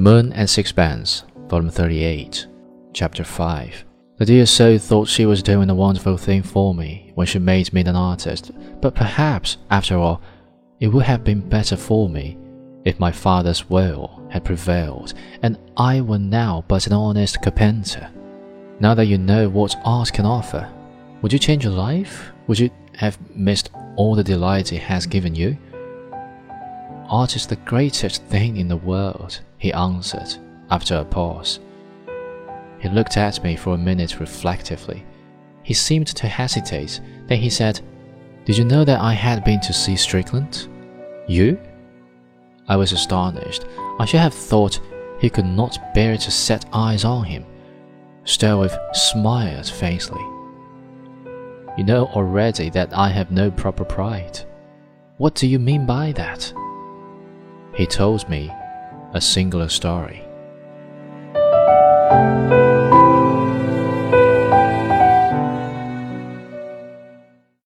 Moon and Sixpence, Volume 38, Chapter 5. The dear soul thought she was doing a wonderful thing for me when she made me an artist, but perhaps, after all, it would have been better for me if my father's will had prevailed and I were now but an honest carpenter. Now that you know what art can offer, would you change your life? Would you have missed all the delight it has given you? Art is the greatest thing in the world, he answered, after a pause. He looked at me for a minute reflectively. He seemed to hesitate, then he said, Did you know that I had been to see Strickland? You? I was astonished. I should have thought he could not bear to set eyes on him. Stroeve smiled faintly. You know already that I have no proper pride. What do you mean by that? He told me a singular story.